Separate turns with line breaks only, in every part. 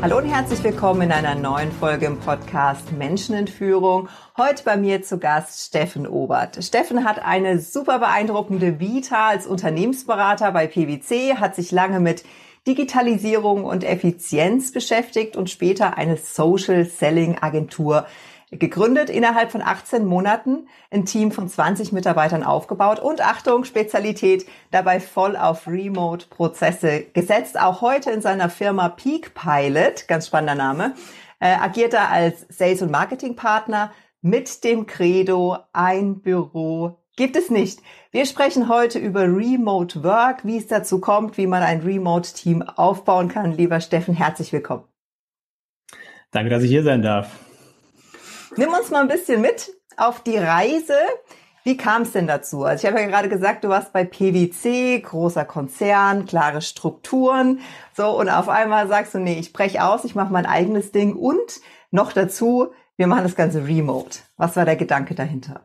Hallo und herzlich willkommen in einer neuen Folge im Podcast Menschen in Führung. Heute bei mir zu Gast Steffen Obert. Steffen hat eine super beeindruckende Vita als Unternehmensberater bei PwC, hat sich lange mit Digitalisierung und Effizienz beschäftigt und später eine Social Selling Agentur gegründet, innerhalb von 18 Monaten ein Team von 20 Mitarbeitern aufgebaut und Achtung, Spezialität, dabei voll auf Remote-Prozesse gesetzt. Auch heute in seiner Firma Peak Pilot, ganz spannender Name, äh, agiert er als Sales- und Marketing-Partner mit dem Credo, ein Büro gibt es nicht. Wir sprechen heute über Remote Work, wie es dazu kommt, wie man ein Remote-Team aufbauen kann. Lieber Steffen, herzlich willkommen.
Danke, dass ich hier sein darf.
Nimm uns mal ein bisschen mit auf die Reise. Wie kam es denn dazu? Also ich habe ja gerade gesagt, du warst bei PwC, großer Konzern, klare Strukturen. So, und auf einmal sagst du, nee, ich breche aus, ich mache mein eigenes Ding und noch dazu, wir machen das Ganze remote. Was war der Gedanke dahinter?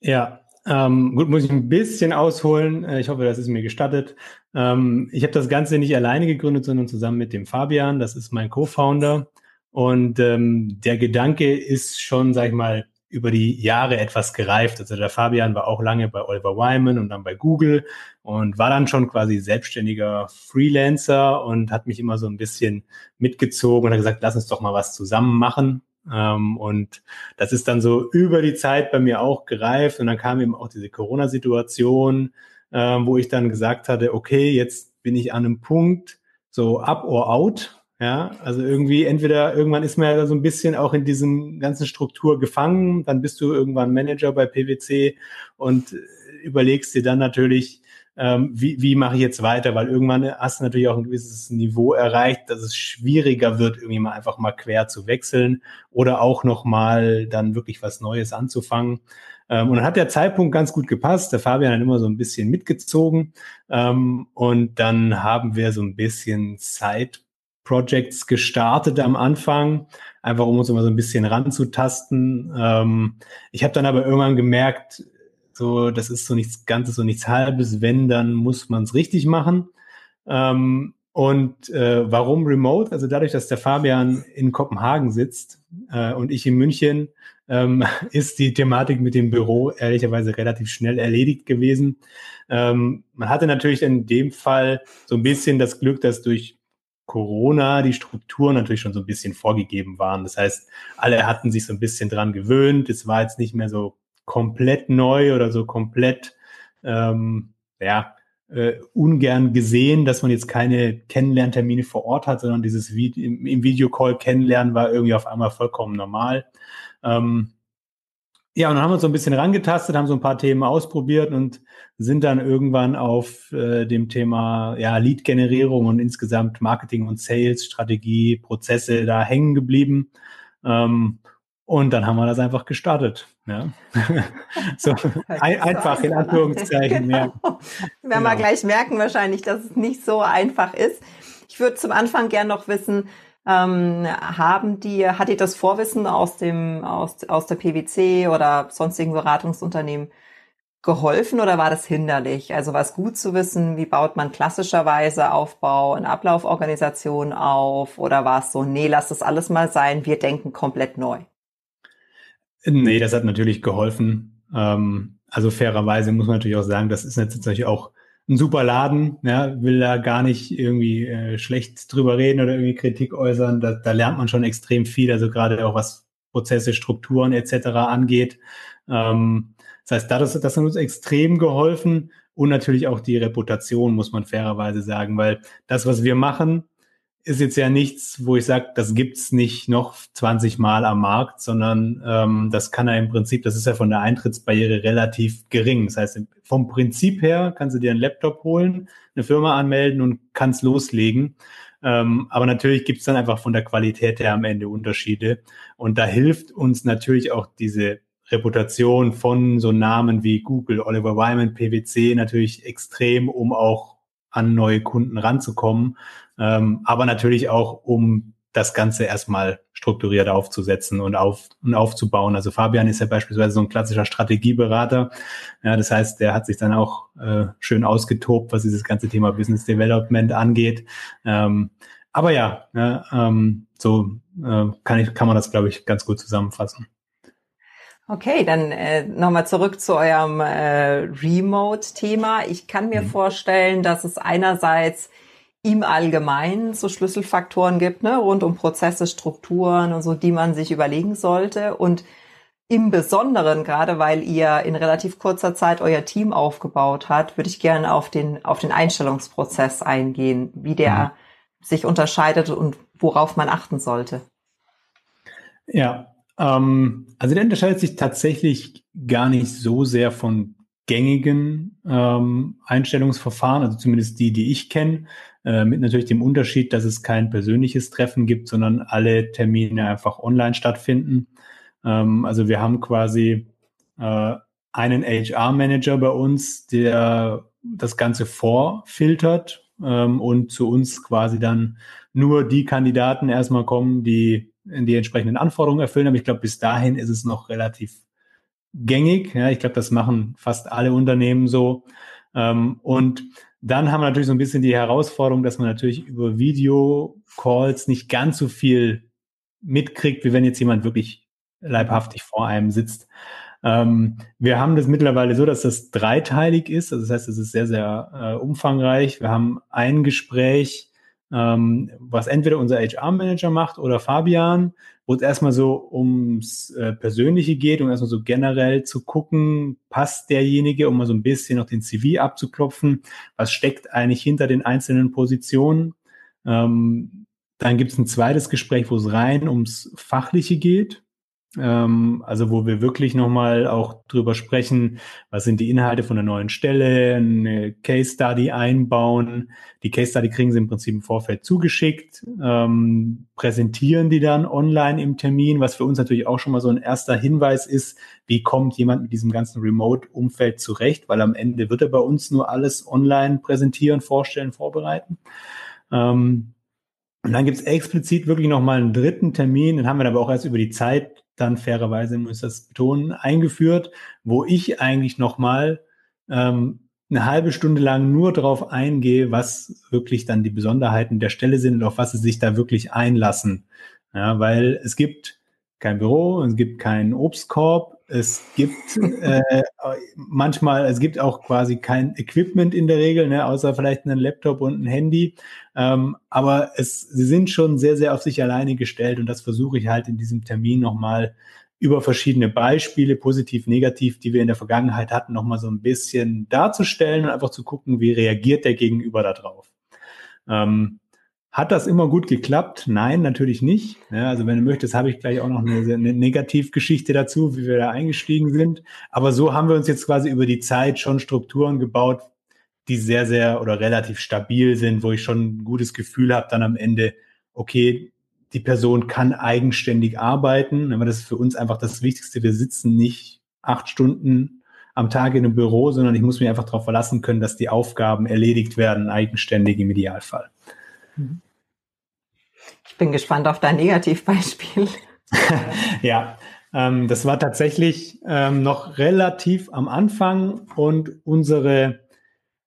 Ja, ähm, gut, muss ich ein bisschen ausholen. Äh, ich hoffe, das ist mir gestattet. Ähm, ich habe das Ganze nicht alleine gegründet, sondern zusammen mit dem Fabian. Das ist mein Co-Founder. Und ähm, der Gedanke ist schon, sag ich mal, über die Jahre etwas gereift. Also der Fabian war auch lange bei Oliver Wyman und dann bei Google und war dann schon quasi selbstständiger Freelancer und hat mich immer so ein bisschen mitgezogen und hat gesagt, lass uns doch mal was zusammen machen. Ähm, und das ist dann so über die Zeit bei mir auch gereift und dann kam eben auch diese Corona-Situation, ähm, wo ich dann gesagt hatte, okay, jetzt bin ich an einem Punkt, so up or out. Ja, also irgendwie entweder irgendwann ist man ja so ein bisschen auch in diesem ganzen Struktur gefangen, dann bist du irgendwann Manager bei PwC und überlegst dir dann natürlich, ähm, wie, wie mache ich jetzt weiter, weil irgendwann hast du natürlich auch ein gewisses Niveau erreicht, dass es schwieriger wird, irgendwie mal einfach mal quer zu wechseln oder auch nochmal dann wirklich was Neues anzufangen. Ähm, und dann hat der Zeitpunkt ganz gut gepasst. Der Fabian hat immer so ein bisschen mitgezogen. Ähm, und dann haben wir so ein bisschen Zeit Projects gestartet am Anfang, einfach um uns immer so ein bisschen ranzutasten. Ähm, ich habe dann aber irgendwann gemerkt, so das ist so nichts Ganzes, so nichts Halbes. Wenn, dann muss man es richtig machen. Ähm, und äh, warum Remote? Also dadurch, dass der Fabian in Kopenhagen sitzt äh, und ich in München, ähm, ist die Thematik mit dem Büro ehrlicherweise relativ schnell erledigt gewesen. Ähm, man hatte natürlich in dem Fall so ein bisschen das Glück, dass durch Corona die Strukturen natürlich schon so ein bisschen vorgegeben waren. Das heißt, alle hatten sich so ein bisschen dran gewöhnt. Es war jetzt nicht mehr so komplett neu oder so komplett, ähm, ja, äh, ungern gesehen, dass man jetzt keine Kennenlerntermine vor Ort hat, sondern dieses Video, im, im Videocall kennenlernen war irgendwie auf einmal vollkommen normal. Ähm, ja, und dann haben wir uns so ein bisschen rangetastet, haben so ein paar Themen ausprobiert und sind dann irgendwann auf äh, dem Thema ja, Lead-Generierung und insgesamt Marketing und Sales, Strategie, Prozesse da hängen geblieben. Ähm, und dann haben wir das einfach gestartet. Ja. so ein, einfach in Anführungszeichen.
genau. ja. Werden genau. wir gleich merken wahrscheinlich, dass es nicht so einfach ist. Ich würde zum Anfang gern noch wissen, ähm, haben die, hat dir das Vorwissen aus dem, aus, aus der PwC oder sonstigen Beratungsunternehmen geholfen oder war das hinderlich? Also war es gut zu wissen, wie baut man klassischerweise Aufbau und Ablauforganisation auf oder war es so, nee, lass das alles mal sein, wir denken komplett neu?
Nee, das hat natürlich geholfen. Ähm, also fairerweise muss man natürlich auch sagen, das ist natürlich auch ein super Laden, ja, will da gar nicht irgendwie äh, schlecht drüber reden oder irgendwie Kritik äußern. Da, da lernt man schon extrem viel, also gerade auch was Prozesse, Strukturen etc. angeht. Ähm, das heißt, das, das hat uns extrem geholfen und natürlich auch die Reputation, muss man fairerweise sagen, weil das, was wir machen, ist jetzt ja nichts, wo ich sage, das gibt's nicht noch 20 Mal am Markt, sondern ähm, das kann er im Prinzip, das ist ja von der Eintrittsbarriere relativ gering. Das heißt, vom Prinzip her kannst du dir einen Laptop holen, eine Firma anmelden und kannst loslegen. Ähm, aber natürlich gibt es dann einfach von der Qualität her am Ende Unterschiede. Und da hilft uns natürlich auch diese Reputation von so Namen wie Google, Oliver Wyman, PwC natürlich extrem, um auch an neue Kunden ranzukommen, ähm, aber natürlich auch, um das Ganze erstmal strukturiert aufzusetzen und, auf, und aufzubauen. Also Fabian ist ja beispielsweise so ein klassischer Strategieberater. Ja, das heißt, der hat sich dann auch äh, schön ausgetobt, was dieses ganze Thema Business Development angeht. Ähm, aber ja, ja ähm, so äh, kann, ich, kann man das, glaube ich, ganz gut zusammenfassen.
Okay, dann äh, nochmal zurück zu eurem äh, Remote-Thema. Ich kann mir mhm. vorstellen, dass es einerseits im Allgemeinen so Schlüsselfaktoren gibt, ne, rund um Prozesse, Strukturen und so, die man sich überlegen sollte. Und im Besonderen, gerade weil ihr in relativ kurzer Zeit euer Team aufgebaut habt, würde ich gerne auf den, auf den Einstellungsprozess eingehen, wie der mhm. sich unterscheidet und worauf man achten sollte.
Ja, ähm, also der unterscheidet sich tatsächlich gar nicht so sehr von gängigen ähm, Einstellungsverfahren, also zumindest die, die ich kenne, mit natürlich dem Unterschied, dass es kein persönliches Treffen gibt, sondern alle Termine einfach online stattfinden. Ähm, also wir haben quasi äh, einen HR-Manager bei uns, der das Ganze vorfiltert ähm, und zu uns quasi dann nur die Kandidaten erstmal kommen, die die entsprechenden Anforderungen erfüllen. Aber ich glaube, bis dahin ist es noch relativ gängig. Ja, ich glaube, das machen fast alle Unternehmen so. Ähm, und dann haben wir natürlich so ein bisschen die Herausforderung, dass man natürlich über Videocalls nicht ganz so viel mitkriegt, wie wenn jetzt jemand wirklich leibhaftig vor einem sitzt. Ähm, wir haben das mittlerweile so, dass das dreiteilig ist. Also das heißt, es ist sehr, sehr äh, umfangreich. Wir haben ein Gespräch ähm, was entweder unser HR-Manager macht oder Fabian, wo es erstmal so ums äh, Persönliche geht, um erstmal so generell zu gucken, passt derjenige, um mal so ein bisschen noch den CV abzuklopfen, was steckt eigentlich hinter den einzelnen Positionen. Ähm, dann gibt es ein zweites Gespräch, wo es rein ums Fachliche geht ähm, also wo wir wirklich nochmal auch drüber sprechen, was sind die Inhalte von der neuen Stelle, eine Case Study einbauen. Die Case Study kriegen sie im Prinzip im Vorfeld zugeschickt, ähm, präsentieren die dann online im Termin, was für uns natürlich auch schon mal so ein erster Hinweis ist, wie kommt jemand mit diesem ganzen Remote-Umfeld zurecht, weil am Ende wird er bei uns nur alles online präsentieren, vorstellen, vorbereiten. Ähm, und dann gibt es explizit wirklich nochmal einen dritten Termin, den haben wir aber auch erst über die Zeit dann fairerweise, muss ich das betonen, eingeführt, wo ich eigentlich nochmal ähm, eine halbe Stunde lang nur darauf eingehe, was wirklich dann die Besonderheiten der Stelle sind und auf was sie sich da wirklich einlassen. Ja, weil es gibt kein Büro, es gibt keinen Obstkorb, es gibt äh, manchmal, es gibt auch quasi kein Equipment in der Regel, ne, außer vielleicht einen Laptop und ein Handy. Ähm, aber es, sie sind schon sehr, sehr auf sich alleine gestellt und das versuche ich halt in diesem Termin nochmal über verschiedene Beispiele, positiv, negativ, die wir in der Vergangenheit hatten, nochmal so ein bisschen darzustellen und einfach zu gucken, wie reagiert der Gegenüber darauf. Ähm, hat das immer gut geklappt? Nein, natürlich nicht. Ja, also wenn du möchtest, habe ich gleich auch noch eine, eine Negativgeschichte dazu, wie wir da eingestiegen sind. Aber so haben wir uns jetzt quasi über die Zeit schon Strukturen gebaut, die sehr, sehr oder relativ stabil sind, wo ich schon ein gutes Gefühl habe, dann am Ende, okay, die Person kann eigenständig arbeiten. Aber das ist für uns einfach das Wichtigste. Wir sitzen nicht acht Stunden am Tag in einem Büro, sondern ich muss mich einfach darauf verlassen können, dass die Aufgaben erledigt werden, eigenständig im Idealfall. Mhm.
Ich bin gespannt auf dein Negativbeispiel.
ja, ähm, das war tatsächlich ähm, noch relativ am Anfang und unsere,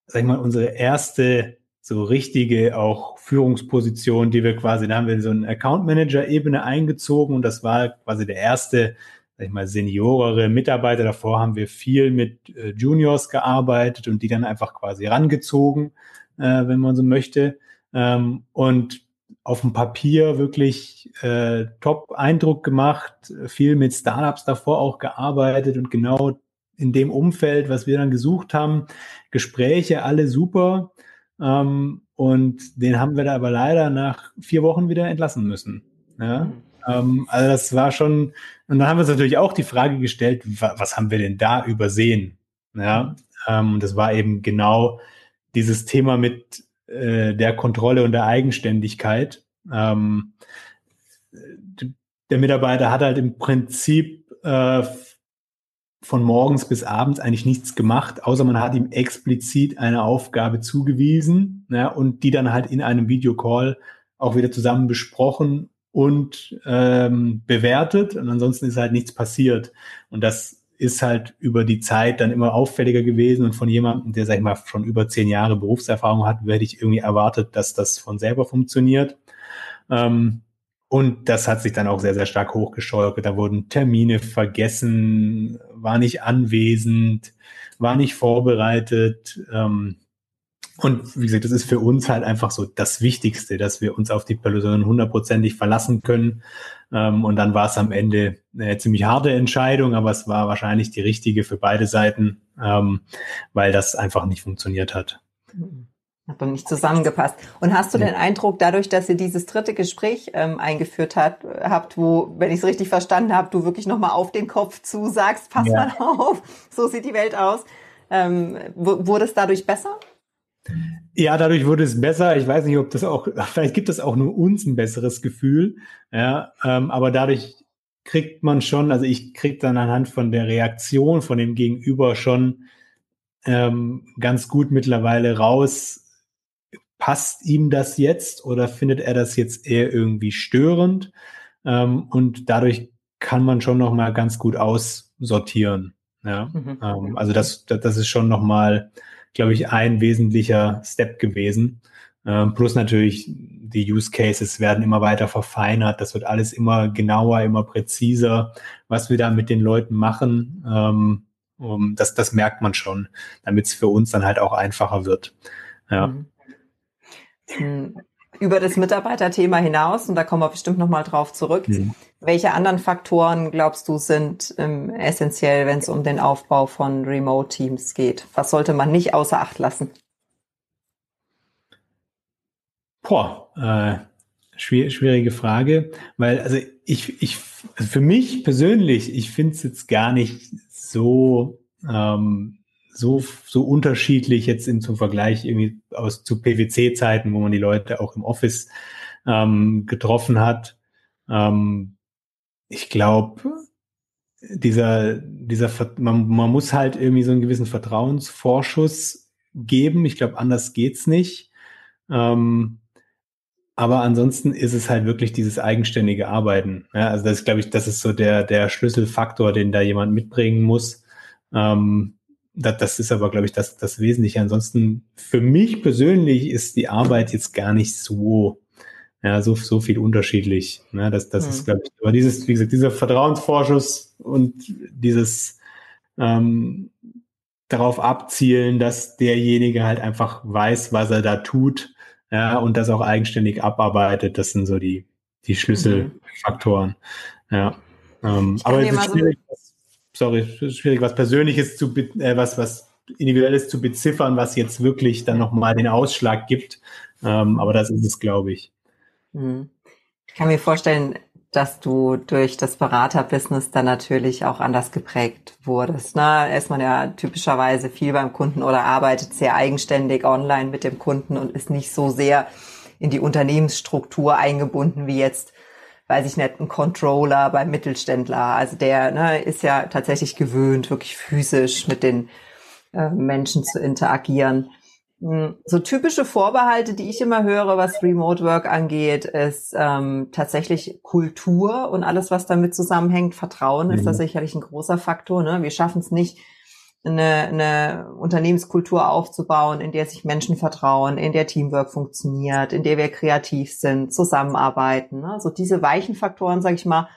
sag ich mal, unsere erste so richtige auch Führungsposition, die wir quasi, da haben wir so eine Account Manager Ebene eingezogen und das war quasi der erste, sag ich mal, seniorere Mitarbeiter. Davor haben wir viel mit äh, Juniors gearbeitet und die dann einfach quasi rangezogen, äh, wenn man so möchte. Ähm, und auf dem Papier wirklich äh, Top-Eindruck gemacht, viel mit Startups davor auch gearbeitet und genau in dem Umfeld, was wir dann gesucht haben, Gespräche alle super. Ähm, und den haben wir da aber leider nach vier Wochen wieder entlassen müssen. Ja? Mhm. Ähm, also das war schon, und dann haben wir uns natürlich auch die Frage gestellt, was haben wir denn da übersehen? Ja, ähm, das war eben genau dieses Thema mit äh, der Kontrolle und der Eigenständigkeit. Ähm, der Mitarbeiter hat halt im Prinzip äh, von morgens bis abends eigentlich nichts gemacht, außer man hat ihm explizit eine Aufgabe zugewiesen ja, und die dann halt in einem Videocall auch wieder zusammen besprochen und ähm, bewertet. Und ansonsten ist halt nichts passiert. Und das ist halt über die Zeit dann immer auffälliger gewesen. Und von jemandem, der, sag ich mal, schon über zehn Jahre Berufserfahrung hat, werde ich irgendwie erwartet, dass das von selber funktioniert. Ähm, und das hat sich dann auch sehr, sehr stark hochgeschaukelt. Da wurden Termine vergessen, war nicht anwesend, war nicht vorbereitet. Ähm, und wie gesagt, das ist für uns halt einfach so das Wichtigste, dass wir uns auf die Person hundertprozentig verlassen können. Ähm, und dann war es am Ende eine ziemlich harte Entscheidung, aber es war wahrscheinlich die richtige für beide Seiten, ähm, weil das einfach nicht funktioniert hat.
Hat doch nicht zusammengepasst. Und hast du den Eindruck, dadurch, dass ihr dieses dritte Gespräch ähm, eingeführt hat, habt, wo, wenn ich es richtig verstanden habe, du wirklich nochmal auf den Kopf zusagst, pass ja. mal auf, so sieht die Welt aus. Ähm, wurde es dadurch besser?
Ja, dadurch wurde es besser. Ich weiß nicht, ob das auch, vielleicht gibt es auch nur uns ein besseres Gefühl. Ja, ähm, aber dadurch kriegt man schon, also ich krieg dann anhand von der Reaktion von dem Gegenüber schon ähm, ganz gut mittlerweile raus, passt ihm das jetzt oder findet er das jetzt eher irgendwie störend? Ähm, und dadurch kann man schon noch mal ganz gut aussortieren. Ja, mhm. ähm, also das, das, das ist schon noch mal, glaube ich, ein wesentlicher Step gewesen. Ähm, plus natürlich die Use Cases werden immer weiter verfeinert. Das wird alles immer genauer, immer präziser, was wir da mit den Leuten machen. Ähm, um, das, das merkt man schon, damit es für uns dann halt auch einfacher wird. Ja. Mhm.
Über das Mitarbeiterthema hinaus, und da kommen wir bestimmt nochmal drauf zurück, mhm. welche anderen Faktoren glaubst du sind ähm, essentiell, wenn es um den Aufbau von Remote-Teams geht? Was sollte man nicht außer Acht lassen?
Boah, äh, schwierig, schwierige Frage, weil also ich, ich also für mich persönlich, ich finde es jetzt gar nicht so ähm, so, so unterschiedlich jetzt im, zum Vergleich irgendwie aus zu PwC-Zeiten, wo man die Leute auch im Office ähm, getroffen hat. Ähm, ich glaube, dieser, dieser, man, man muss halt irgendwie so einen gewissen Vertrauensvorschuss geben. Ich glaube, anders geht's nicht. Ähm, aber ansonsten ist es halt wirklich dieses eigenständige Arbeiten. Ja, also das glaube ich, das ist so der, der Schlüsselfaktor, den da jemand mitbringen muss. Ähm, das, das ist aber, glaube ich, das, das Wesentliche. Ansonsten, für mich persönlich ist die Arbeit jetzt gar nicht so, ja, so, so viel unterschiedlich. Ne? Das, das mhm. ist, glaube ich, aber dieses, wie gesagt, dieser Vertrauensvorschuss und dieses ähm, darauf abzielen, dass derjenige halt einfach weiß, was er da tut, ja, und das auch eigenständig abarbeitet, das sind so die, die Schlüsselfaktoren. Mhm. Ja. Ähm, aber es ist schwierig, so sorry, schwierig, was Persönliches zu, äh, was, was Individuelles zu beziffern, was jetzt wirklich dann nochmal den Ausschlag gibt. Ähm, aber das ist es, glaube ich.
Mhm. Ich kann mir vorstellen, dass du durch das Beraterbusiness dann natürlich auch anders geprägt wurdest. Ne? Ist man ja typischerweise viel beim Kunden oder arbeitet sehr eigenständig online mit dem Kunden und ist nicht so sehr in die Unternehmensstruktur eingebunden wie jetzt weiß ich nicht, ein Controller beim Mittelständler. Also der ne, ist ja tatsächlich gewöhnt, wirklich physisch mit den äh, Menschen zu interagieren. Hm, so typische Vorbehalte, die ich immer höre, was Remote Work angeht, ist ähm, tatsächlich Kultur und alles, was damit zusammenhängt. Vertrauen mhm. ist da sicherlich ein großer Faktor. Ne? Wir schaffen es nicht, eine, eine Unternehmenskultur aufzubauen, in der sich Menschen vertrauen, in der Teamwork funktioniert, in der wir kreativ sind, zusammenarbeiten. Ne? So diese weichen Faktoren, sage ich mal.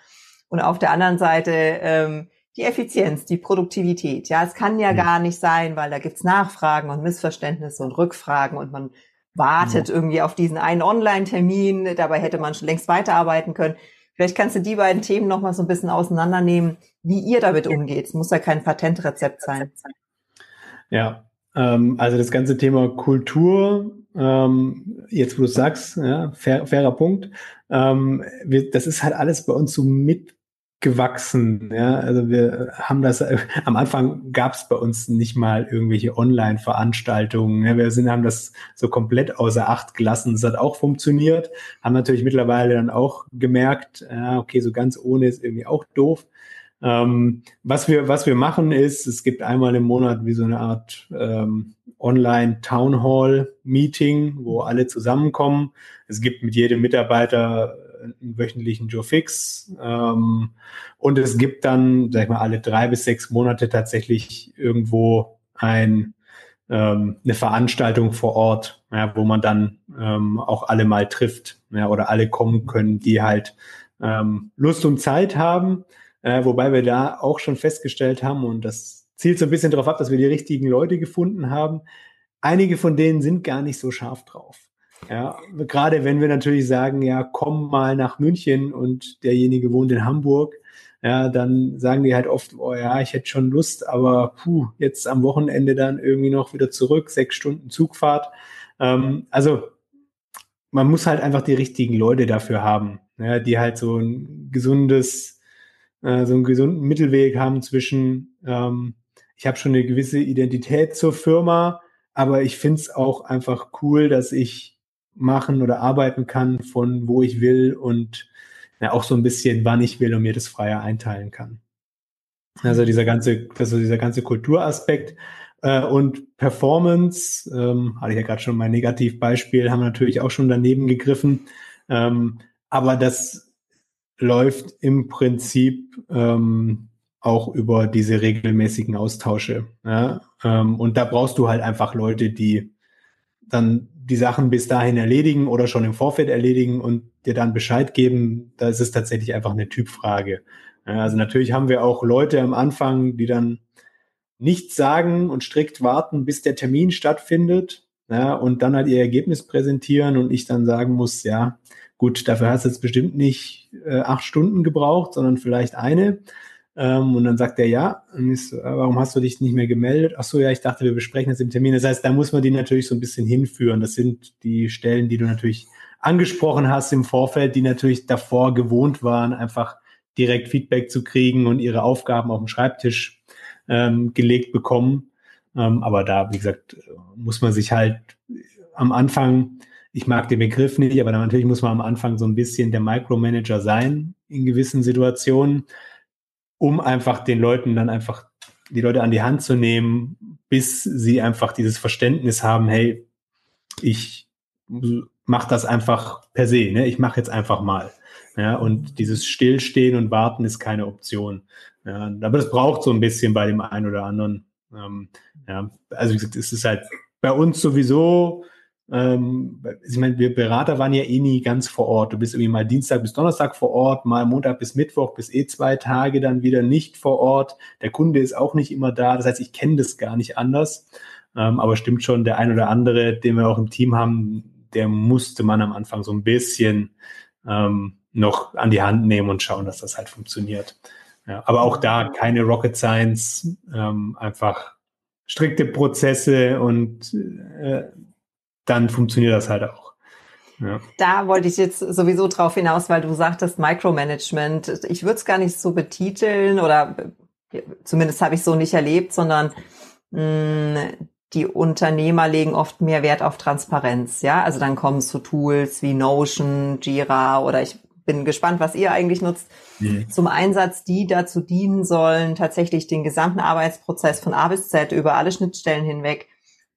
Und auf der anderen Seite ähm, die Effizienz, die Produktivität. Ja, es kann ja mhm. gar nicht sein, weil da gibt's Nachfragen und Missverständnisse und Rückfragen und man wartet mhm. irgendwie auf diesen einen Online-Termin. Dabei hätte man schon längst weiterarbeiten können. Vielleicht kannst du die beiden Themen noch mal so ein bisschen auseinandernehmen, wie ihr damit umgeht. Es muss ja kein Patentrezept sein.
Ja, ähm, also das ganze Thema Kultur, ähm, jetzt wo du sagst, ja, fair, fairer Punkt, ähm, wir, das ist halt alles bei uns so mit gewachsen. Ja, also wir haben das am Anfang gab es bei uns nicht mal irgendwelche Online-Veranstaltungen. Ja, wir sind haben das so komplett außer Acht gelassen. Es hat auch funktioniert. Haben natürlich mittlerweile dann auch gemerkt, ja, okay, so ganz ohne ist irgendwie auch doof. Ähm, was wir was wir machen ist, es gibt einmal im Monat wie so eine Art ähm, Online Town Hall Meeting, wo alle zusammenkommen. Es gibt mit jedem Mitarbeiter einen wöchentlichen Joe Fix. Ähm, und es gibt dann, sag ich mal, alle drei bis sechs Monate tatsächlich irgendwo ein, ähm, eine Veranstaltung vor Ort, ja, wo man dann ähm, auch alle mal trifft ja, oder alle kommen können, die halt ähm, Lust und Zeit haben. Äh, wobei wir da auch schon festgestellt haben, und das zielt so ein bisschen darauf ab, dass wir die richtigen Leute gefunden haben. Einige von denen sind gar nicht so scharf drauf. Ja, gerade wenn wir natürlich sagen, ja, komm mal nach München und derjenige wohnt in Hamburg, ja, dann sagen die halt oft, oh ja, ich hätte schon Lust, aber puh, jetzt am Wochenende dann irgendwie noch wieder zurück, sechs Stunden Zugfahrt. Ähm, also man muss halt einfach die richtigen Leute dafür haben, ja, die halt so ein gesundes, äh, so einen gesunden Mittelweg haben zwischen, ähm, ich habe schon eine gewisse Identität zur Firma, aber ich finde es auch einfach cool, dass ich machen oder arbeiten kann, von wo ich will und ja, auch so ein bisschen, wann ich will und mir das freier einteilen kann. Also dieser ganze, also dieser ganze Kulturaspekt äh, und Performance, ähm, hatte ich ja gerade schon mein Negativbeispiel, haben wir natürlich auch schon daneben gegriffen. Ähm, aber das läuft im Prinzip ähm, auch über diese regelmäßigen Austausche. Ja? Ähm, und da brauchst du halt einfach Leute, die dann die Sachen bis dahin erledigen oder schon im Vorfeld erledigen und dir dann Bescheid geben, da ist es tatsächlich einfach eine Typfrage. Also natürlich haben wir auch Leute am Anfang, die dann nichts sagen und strikt warten, bis der Termin stattfindet ja, und dann halt ihr Ergebnis präsentieren und ich dann sagen muss, ja, gut, dafür hast du jetzt bestimmt nicht äh, acht Stunden gebraucht, sondern vielleicht eine. Ähm, und dann sagt er ja. Und ich so, warum hast du dich nicht mehr gemeldet? Ach so, ja, ich dachte, wir besprechen das im Termin. Das heißt, da muss man die natürlich so ein bisschen hinführen. Das sind die Stellen, die du natürlich angesprochen hast im Vorfeld, die natürlich davor gewohnt waren, einfach direkt Feedback zu kriegen und ihre Aufgaben auf den Schreibtisch ähm, gelegt bekommen. Ähm, aber da, wie gesagt, muss man sich halt am Anfang, ich mag den Begriff nicht, aber natürlich muss man am Anfang so ein bisschen der Micromanager sein in gewissen Situationen um einfach den Leuten dann einfach die Leute an die Hand zu nehmen, bis sie einfach dieses Verständnis haben, hey, ich mache das einfach per se, ne? ich mache jetzt einfach mal. Ja, und dieses Stillstehen und Warten ist keine Option. Ja, aber das braucht so ein bisschen bei dem einen oder anderen. Ähm, ja, also wie gesagt, es ist halt bei uns sowieso ähm, ich meine, wir Berater waren ja eh nie ganz vor Ort. Du bist irgendwie mal Dienstag bis Donnerstag vor Ort, mal Montag bis Mittwoch bis eh zwei Tage dann wieder nicht vor Ort. Der Kunde ist auch nicht immer da. Das heißt, ich kenne das gar nicht anders. Ähm, aber stimmt schon, der ein oder andere, den wir auch im Team haben, der musste man am Anfang so ein bisschen ähm, noch an die Hand nehmen und schauen, dass das halt funktioniert. Ja, aber auch da keine Rocket Science, ähm, einfach strikte Prozesse und äh, dann funktioniert das halt auch.
Ja. Da wollte ich jetzt sowieso drauf hinaus, weil du sagtest Micromanagement. Ich würde es gar nicht so betiteln oder zumindest habe ich so nicht erlebt, sondern mh, mm, die Unternehmer legen oft mehr Wert auf Transparenz. Ja, also dann kommen so Tools wie Notion, Jira oder ich bin gespannt, was ihr eigentlich nutzt, mhm. zum Einsatz, die dazu dienen sollen, tatsächlich den gesamten Arbeitsprozess von A bis Z über alle Schnittstellen hinweg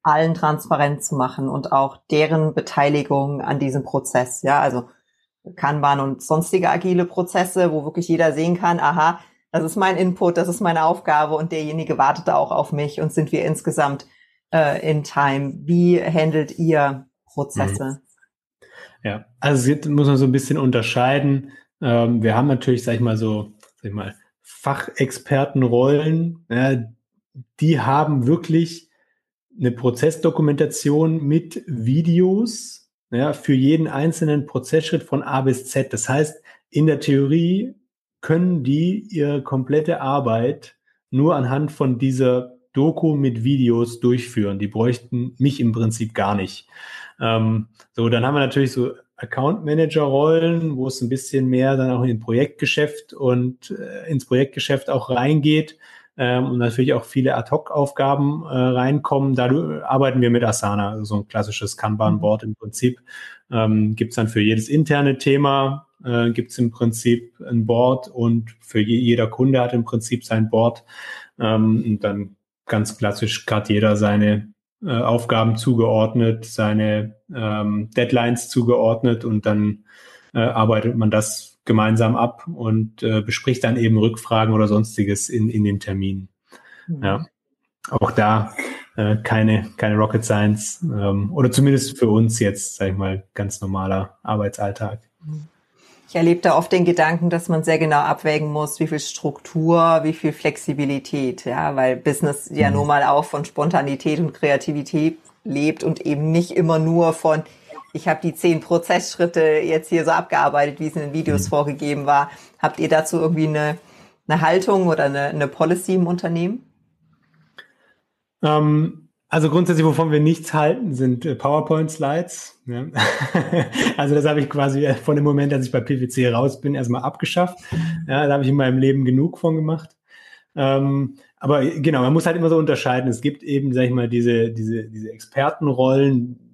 allen transparent zu machen und auch deren Beteiligung an diesem Prozess. Ja, also Kanban und sonstige agile Prozesse, wo wirklich jeder sehen kann, aha, das ist mein Input, das ist meine Aufgabe und derjenige wartet auch auf mich und sind wir insgesamt äh, in Time. Wie handelt ihr Prozesse?
Mhm. Ja, also jetzt muss man so ein bisschen unterscheiden. Ähm, wir haben natürlich, sag ich mal so, sag ich mal, Fachexpertenrollen, ja, die haben wirklich eine Prozessdokumentation mit Videos ja, für jeden einzelnen Prozessschritt von A bis Z. Das heißt, in der Theorie können die ihre komplette Arbeit nur anhand von dieser Doku mit Videos durchführen. Die bräuchten mich im Prinzip gar nicht. Ähm, so, dann haben wir natürlich so Account Manager Rollen, wo es ein bisschen mehr dann auch in Projektgeschäft und äh, ins Projektgeschäft auch reingeht ähm, und natürlich auch viele Ad-Hoc-Aufgaben äh, reinkommen. Da arbeiten wir mit Asana, also so ein klassisches Kanban-Board im Prinzip. Ähm, Gibt es dann für jedes interne Thema, äh, gibt es im Prinzip ein Board und für je, jeder Kunde hat im Prinzip sein Board. Ähm, und dann ganz klassisch hat jeder seine äh, Aufgaben zugeordnet, seine ähm, Deadlines zugeordnet und dann äh, arbeitet man das gemeinsam ab und äh, bespricht dann eben Rückfragen oder sonstiges in, in dem Termin. Mhm. Ja. Auch da äh, keine, keine Rocket Science ähm, oder zumindest für uns jetzt, sag ich mal, ganz normaler Arbeitsalltag.
Ich erlebe da oft den Gedanken, dass man sehr genau abwägen muss, wie viel Struktur, wie viel Flexibilität, ja, weil Business ja mhm. nun mal auch von Spontanität und Kreativität lebt und eben nicht immer nur von, ich habe die zehn Prozessschritte jetzt hier so abgearbeitet, wie es in den Videos mhm. vorgegeben war. Habt ihr dazu irgendwie eine, eine Haltung oder eine, eine Policy im Unternehmen?
Ähm, also grundsätzlich, wovon wir nichts halten, sind äh, PowerPoint-Slides. Ja. also das habe ich quasi von dem Moment, als ich bei PwC raus bin, erstmal abgeschafft. Ja, da habe ich in meinem Leben genug von gemacht. Ähm, aber genau, man muss halt immer so unterscheiden. Es gibt eben, sag ich mal, diese, diese, diese Expertenrollen,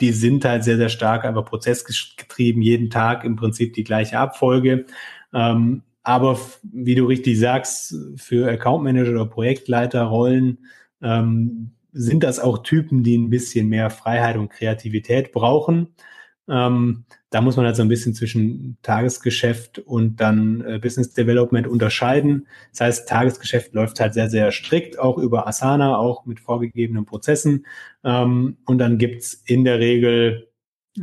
die sind halt sehr, sehr stark einfach prozessgetrieben, jeden Tag im Prinzip die gleiche Abfolge. Ähm, aber wie du richtig sagst, für Account Manager oder Projektleiterrollen ähm, sind das auch Typen, die ein bisschen mehr Freiheit und Kreativität brauchen. Ähm, da muss man halt so ein bisschen zwischen Tagesgeschäft und dann äh, Business Development unterscheiden. Das heißt, Tagesgeschäft läuft halt sehr, sehr strikt, auch über Asana, auch mit vorgegebenen Prozessen. Ähm, und dann gibt's in der Regel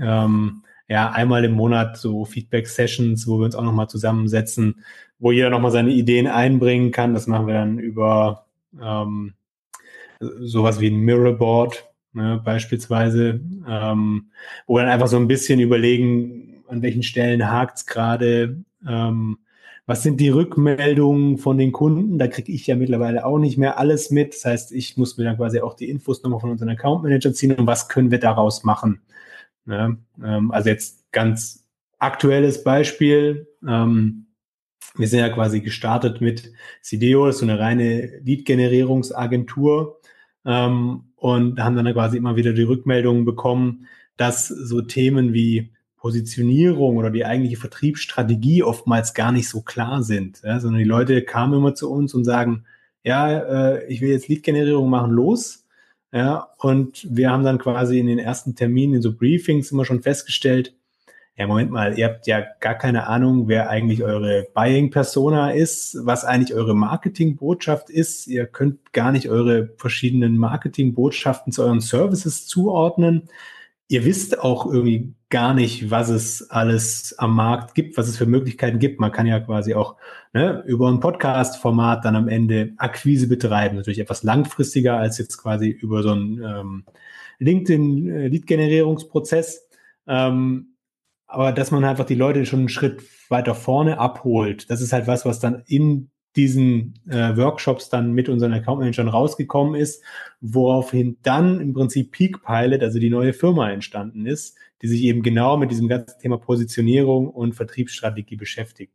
ähm, ja einmal im Monat so Feedback-Sessions, wo wir uns auch nochmal zusammensetzen, wo jeder nochmal seine Ideen einbringen kann. Das machen wir dann über ähm, sowas wie ein Mirrorboard, ne, beispielsweise, ähm, wo dann einfach so ein bisschen überlegen, an welchen Stellen hakt's gerade, ähm, was sind die Rückmeldungen von den Kunden? Da kriege ich ja mittlerweile auch nicht mehr alles mit. Das heißt, ich muss mir dann quasi auch die Infos nochmal von unseren Account Manager ziehen und was können wir daraus machen? Ne? Ähm, also jetzt ganz aktuelles Beispiel. Ähm, wir sind ja quasi gestartet mit CDO, das ist so eine reine Lead-Generierungsagentur. Ähm, und haben dann quasi immer wieder die Rückmeldungen bekommen, dass so Themen wie Positionierung oder die eigentliche Vertriebsstrategie oftmals gar nicht so klar sind, ja, sondern die Leute kamen immer zu uns und sagen, ja, äh, ich will jetzt Lead-Generierung machen, los. Ja, und wir haben dann quasi in den ersten Terminen, in so Briefings immer schon festgestellt, ja, Moment mal, ihr habt ja gar keine Ahnung, wer eigentlich eure Buying-Persona ist, was eigentlich eure Marketing-Botschaft ist. Ihr könnt gar nicht eure verschiedenen Marketing-Botschaften zu euren Services zuordnen. Ihr wisst auch irgendwie gar nicht, was es alles am Markt gibt, was es für Möglichkeiten gibt. Man kann ja quasi auch ne, über ein Podcast-Format dann am Ende Akquise betreiben. Natürlich etwas langfristiger als jetzt quasi über so einen ähm, LinkedIn-Lead-Generierungsprozess. Ähm, aber dass man einfach die Leute schon einen Schritt weiter vorne abholt, das ist halt was, was dann in diesen äh, Workshops dann mit unseren Account Managern rausgekommen ist, woraufhin dann im Prinzip Peak Pilot, also die neue Firma entstanden ist, die sich eben genau mit diesem ganzen Thema Positionierung und Vertriebsstrategie beschäftigt.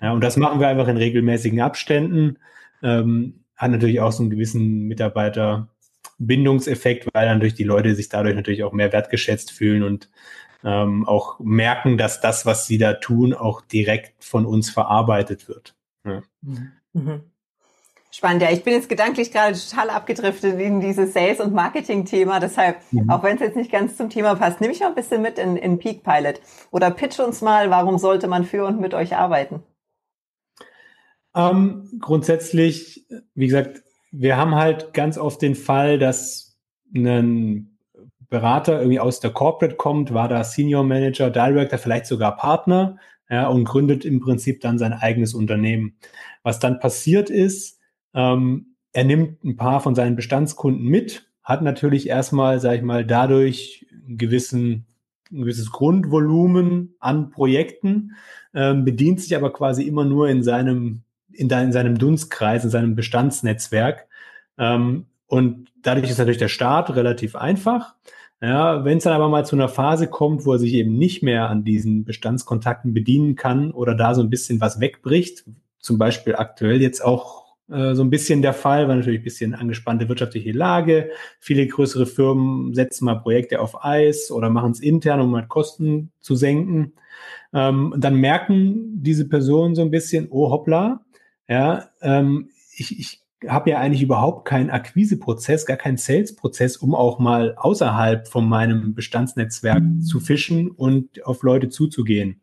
Ja, und das machen wir einfach in regelmäßigen Abständen. Ähm, hat natürlich auch so einen gewissen Mitarbeiterbindungseffekt, weil dann durch die Leute sich dadurch natürlich auch mehr wertgeschätzt fühlen und ähm, auch merken, dass das, was sie da tun, auch direkt von uns verarbeitet wird. Ja. Mhm.
Spannend, ja. Ich bin jetzt gedanklich gerade total abgedriftet in dieses Sales- und Marketing-Thema. Deshalb, mhm. auch wenn es jetzt nicht ganz zum Thema passt, nehme ich mal ein bisschen mit in, in Peak Pilot. Oder pitch uns mal, warum sollte man für und mit euch arbeiten?
Ähm, grundsätzlich, wie gesagt, wir haben halt ganz oft den Fall, dass ein Berater irgendwie aus der Corporate kommt, war da Senior Manager, Director, vielleicht sogar Partner ja, und gründet im Prinzip dann sein eigenes Unternehmen. Was dann passiert ist, ähm, er nimmt ein paar von seinen Bestandskunden mit, hat natürlich erstmal, sage ich mal, dadurch einen gewissen, ein gewisses Grundvolumen an Projekten, ähm, bedient sich aber quasi immer nur in seinem, in, in seinem Dunstkreis, in seinem Bestandsnetzwerk. Ähm, und dadurch ist natürlich der Start relativ einfach. Ja, wenn es dann aber mal zu einer Phase kommt, wo er sich eben nicht mehr an diesen Bestandskontakten bedienen kann oder da so ein bisschen was wegbricht, zum Beispiel aktuell jetzt auch äh, so ein bisschen der Fall, weil natürlich ein bisschen angespannte wirtschaftliche Lage. Viele größere Firmen setzen mal Projekte auf Eis oder machen es intern, um mal Kosten zu senken. Ähm, dann merken diese Personen so ein bisschen, oh hoppla, ja, ähm, ich, ich habe ja eigentlich überhaupt keinen Akquiseprozess, gar keinen Sales-Prozess, um auch mal außerhalb von meinem Bestandsnetzwerk mhm. zu fischen und auf Leute zuzugehen.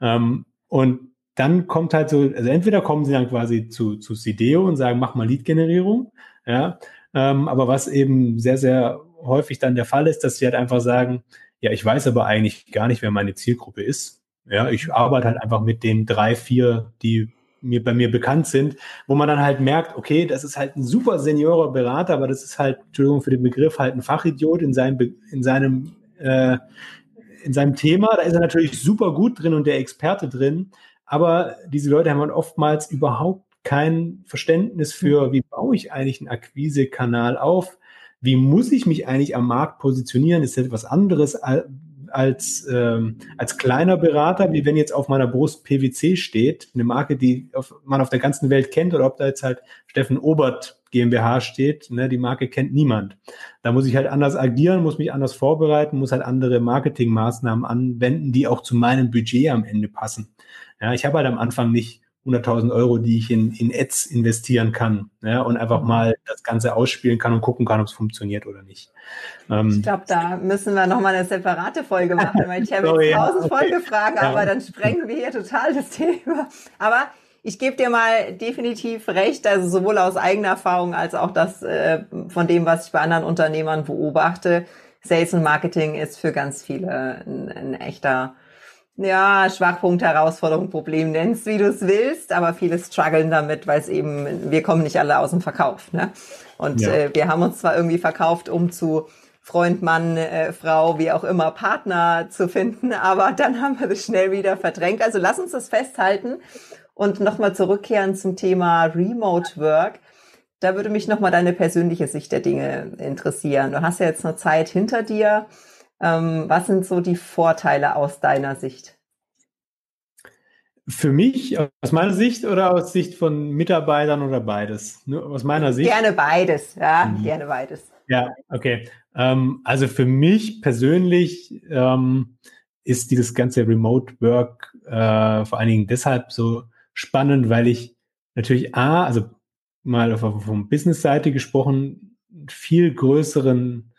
Ähm, und dann kommt halt so, also entweder kommen sie dann quasi zu, zu Sideo und sagen, mach mal Lead-Generierung, ja, ähm, aber was eben sehr, sehr häufig dann der Fall ist, dass sie halt einfach sagen, ja, ich weiß aber eigentlich gar nicht, wer meine Zielgruppe ist. Ja, ich arbeite halt einfach mit den drei, vier, die mir bei mir bekannt sind, wo man dann halt merkt, okay, das ist halt ein super Seniorer Berater, aber das ist halt, Entschuldigung für den Begriff, halt ein Fachidiot in seinem, in seinem, äh, in seinem Thema. Da ist er natürlich super gut drin und der Experte drin. Aber diese Leute haben halt oftmals überhaupt kein Verständnis für, wie baue ich eigentlich einen Akquisekanal auf? Wie muss ich mich eigentlich am Markt positionieren? Ist das etwas anderes als, ähm, als kleiner Berater, wie wenn jetzt auf meiner Brust PwC steht, eine Marke, die auf, man auf der ganzen Welt kennt, oder ob da jetzt halt Steffen Obert GmbH steht, ne, die Marke kennt niemand. Da muss ich halt anders agieren, muss mich anders vorbereiten, muss halt andere Marketingmaßnahmen anwenden, die auch zu meinem Budget am Ende passen. Ja, ich habe halt am Anfang nicht 100.000 Euro, die ich in, in Ads investieren kann ja, und einfach mhm. mal das Ganze ausspielen kann und gucken kann, ob es funktioniert oder nicht.
Ähm, ich glaube, da müssen wir nochmal eine separate Folge machen, weil ich habe jetzt tausend okay. Folgefragen, aber ja. dann sprengen wir hier total das Thema. Aber ich gebe dir mal definitiv recht, also sowohl aus eigener Erfahrung als auch das äh, von dem, was ich bei anderen Unternehmern beobachte. Sales und Marketing ist für ganz viele ein, ein echter ja, Schwachpunkt, Herausforderung, Problem, nennst wie du es willst, aber viele strugglen damit, weil es eben, wir kommen nicht alle aus dem Verkauf. Ne? Und ja. äh, wir haben uns zwar irgendwie verkauft, um zu Freund, Mann, äh, Frau, wie auch immer, Partner zu finden, aber dann haben wir das schnell wieder verdrängt. Also lass uns das festhalten und nochmal zurückkehren zum Thema Remote Work. Da würde mich nochmal deine persönliche Sicht der Dinge interessieren. Du hast ja jetzt eine Zeit hinter dir was sind so die Vorteile aus deiner Sicht?
Für mich, aus meiner Sicht oder aus Sicht von Mitarbeitern oder beides? Nur aus meiner Sicht?
Gerne beides, ja, mhm. gerne beides.
Ja, okay. Ähm, also für mich persönlich ähm, ist dieses ganze Remote Work äh, vor allen Dingen deshalb so spannend, weil ich natürlich A, also mal vom Business-Seite gesprochen, viel größeren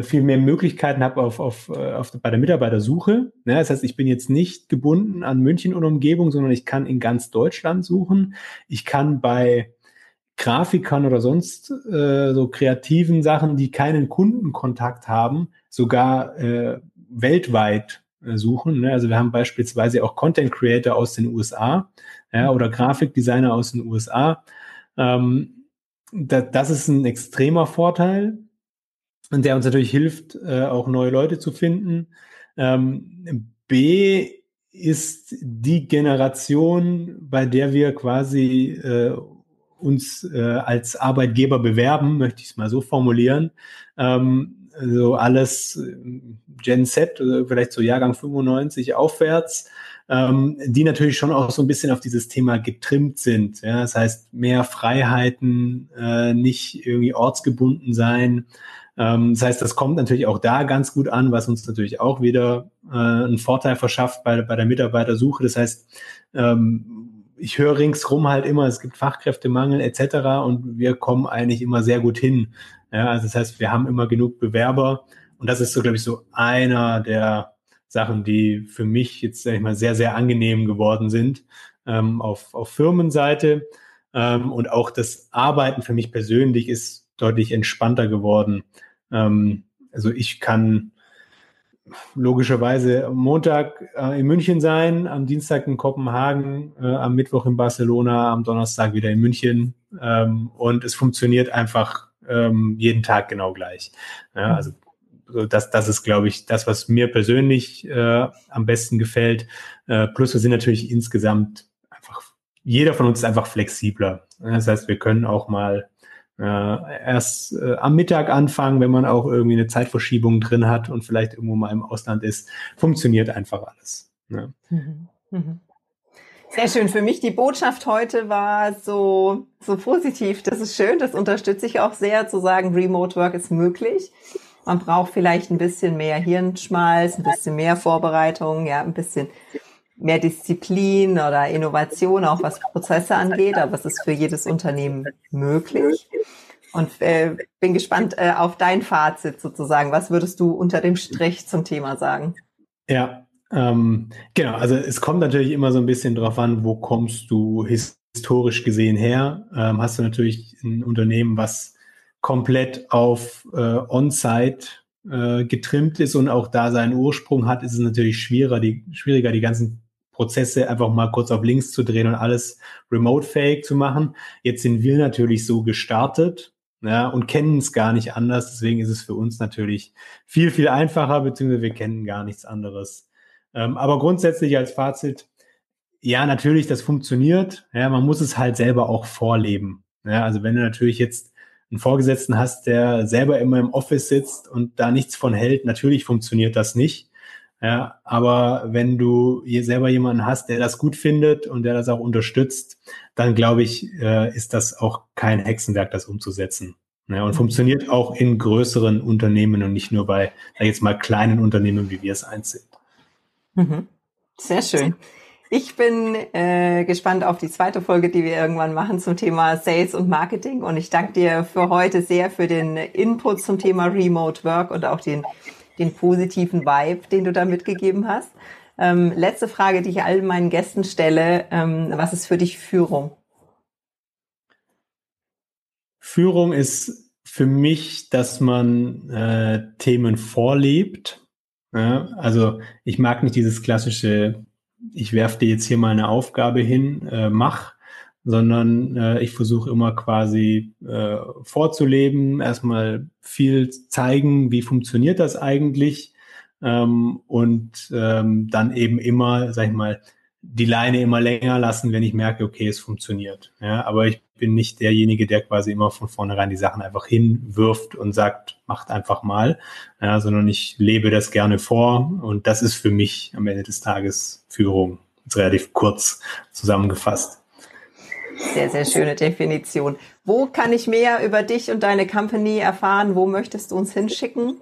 viel mehr Möglichkeiten habe auf, auf, äh, auf, bei der Mitarbeitersuche. Ja, das heißt, ich bin jetzt nicht gebunden an München und Umgebung, sondern ich kann in ganz Deutschland suchen. Ich kann bei Grafikern oder sonst äh, so kreativen Sachen, die keinen Kundenkontakt haben, sogar äh, weltweit äh, suchen. Ne? Also wir haben beispielsweise auch Content Creator aus den USA ja, oder Grafikdesigner aus den USA. Ähm, da, das ist ein extremer Vorteil und der uns natürlich hilft, äh, auch neue Leute zu finden. Ähm, B ist die Generation, bei der wir quasi äh, uns äh, als Arbeitgeber bewerben, möchte ich es mal so formulieren. Ähm, so alles äh, Gen Z, vielleicht so Jahrgang 95 aufwärts, ähm, die natürlich schon auch so ein bisschen auf dieses Thema getrimmt sind. Ja? Das heißt, mehr Freiheiten, äh, nicht irgendwie ortsgebunden sein, ähm, das heißt, das kommt natürlich auch da ganz gut an, was uns natürlich auch wieder äh, einen Vorteil verschafft bei, bei der Mitarbeitersuche. Das heißt, ähm, ich höre ringsrum halt immer, es gibt Fachkräftemangel etc. und wir kommen eigentlich immer sehr gut hin. Ja, also das heißt, wir haben immer genug Bewerber und das ist so, glaube ich, so einer der Sachen, die für mich jetzt, sag ich mal, sehr, sehr angenehm geworden sind ähm, auf, auf Firmenseite. Ähm, und auch das Arbeiten für mich persönlich ist deutlich entspannter geworden. Ähm, also ich kann logischerweise am Montag äh, in München sein, am Dienstag in Kopenhagen, äh, am Mittwoch in Barcelona, am Donnerstag wieder in München. Ähm, und es funktioniert einfach ähm, jeden Tag genau gleich. Ja, also das, das ist, glaube ich, das, was mir persönlich äh, am besten gefällt. Äh, plus wir sind natürlich insgesamt einfach, jeder von uns ist einfach flexibler. Das heißt, wir können auch mal äh, erst äh, am Mittag anfangen, wenn man auch irgendwie eine Zeitverschiebung drin hat und vielleicht irgendwo mal im Ausland ist. Funktioniert einfach alles. Ja. Mhm.
Mhm. Sehr schön. Für mich die Botschaft heute war so, so positiv. Das ist schön. Das unterstütze ich auch sehr, zu sagen, Remote Work ist möglich. Man braucht vielleicht ein bisschen mehr Hirnschmalz, ein bisschen mehr Vorbereitung, ja, ein bisschen mehr Disziplin oder Innovation, auch was Prozesse angeht. Aber es ist für jedes Unternehmen möglich. Und äh, bin gespannt äh, auf dein Fazit sozusagen. Was würdest du unter dem Strich zum Thema sagen?
Ja, ähm, genau, also es kommt natürlich immer so ein bisschen drauf an, wo kommst du historisch gesehen her. Ähm, hast du natürlich ein Unternehmen, was komplett auf äh, On-Site äh, getrimmt ist und auch da seinen Ursprung hat, ist es natürlich schwieriger, die, schwieriger, die ganzen Prozesse einfach mal kurz auf links zu drehen und alles remote-fähig zu machen. Jetzt sind wir natürlich so gestartet ja, und kennen es gar nicht anders. Deswegen ist es für uns natürlich viel, viel einfacher, beziehungsweise wir kennen gar nichts anderes. Ähm, aber grundsätzlich als Fazit, ja, natürlich, das funktioniert. Ja, man muss es halt selber auch vorleben. Ja, also wenn du natürlich jetzt einen Vorgesetzten hast, der selber immer im Office sitzt und da nichts von hält, natürlich funktioniert das nicht. Ja, aber wenn du hier selber jemanden hast, der das gut findet und der das auch unterstützt, dann glaube ich, äh, ist das auch kein Hexenwerk, das umzusetzen. Ja, und mhm. funktioniert auch in größeren Unternehmen und nicht nur bei, sag jetzt mal, kleinen Unternehmen, wie wir es eins sind.
Mhm. Sehr schön. Ich bin äh, gespannt auf die zweite Folge, die wir irgendwann machen zum Thema Sales und Marketing. Und ich danke dir für heute sehr für den Input zum Thema Remote Work und auch den, den positiven Vibe, den du da mitgegeben hast. Ähm, letzte Frage, die ich all meinen Gästen stelle. Ähm, was ist für dich Führung?
Führung ist für mich, dass man äh, Themen vorlebt ja, also ich mag nicht dieses klassische, ich werfe dir jetzt hier mal eine Aufgabe hin, äh, mach, sondern äh, ich versuche immer quasi äh, vorzuleben, erstmal viel zeigen, wie funktioniert das eigentlich ähm, und ähm, dann eben immer, sag ich mal, die Leine immer länger lassen, wenn ich merke, okay, es funktioniert. Ja, aber ich bin nicht derjenige, der quasi immer von vornherein die Sachen einfach hinwirft und sagt, macht einfach mal, ja, sondern ich lebe das gerne vor und das ist für mich am Ende des Tages Führung. Jetzt relativ kurz zusammengefasst.
Sehr, sehr schöne Definition. Wo kann ich mehr über dich und deine Company erfahren? Wo möchtest du uns hinschicken?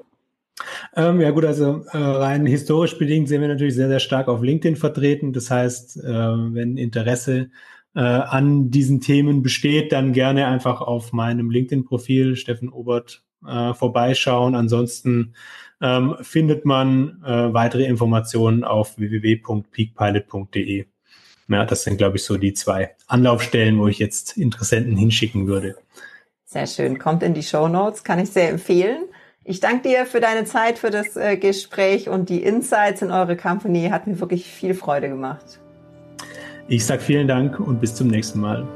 Ähm, ja gut, also äh, rein historisch bedingt sind wir natürlich sehr, sehr stark auf LinkedIn vertreten. Das heißt, äh, wenn Interesse äh, an diesen Themen besteht, dann gerne einfach auf meinem LinkedIn-Profil Steffen Obert äh, vorbeischauen. Ansonsten ähm, findet man äh, weitere Informationen auf www.peakpilot.de. Ja, das sind, glaube ich, so die zwei Anlaufstellen, wo ich jetzt Interessenten hinschicken würde.
Sehr schön. Kommt in die Show Notes, kann ich sehr empfehlen. Ich danke dir für deine Zeit, für das äh, Gespräch und die Insights in eure Company. Hat mir wirklich viel Freude gemacht.
Ich sage vielen Dank und bis zum nächsten Mal.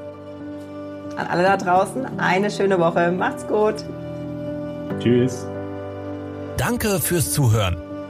An alle da draußen eine schöne Woche. Macht's gut.
Tschüss.
Danke fürs Zuhören.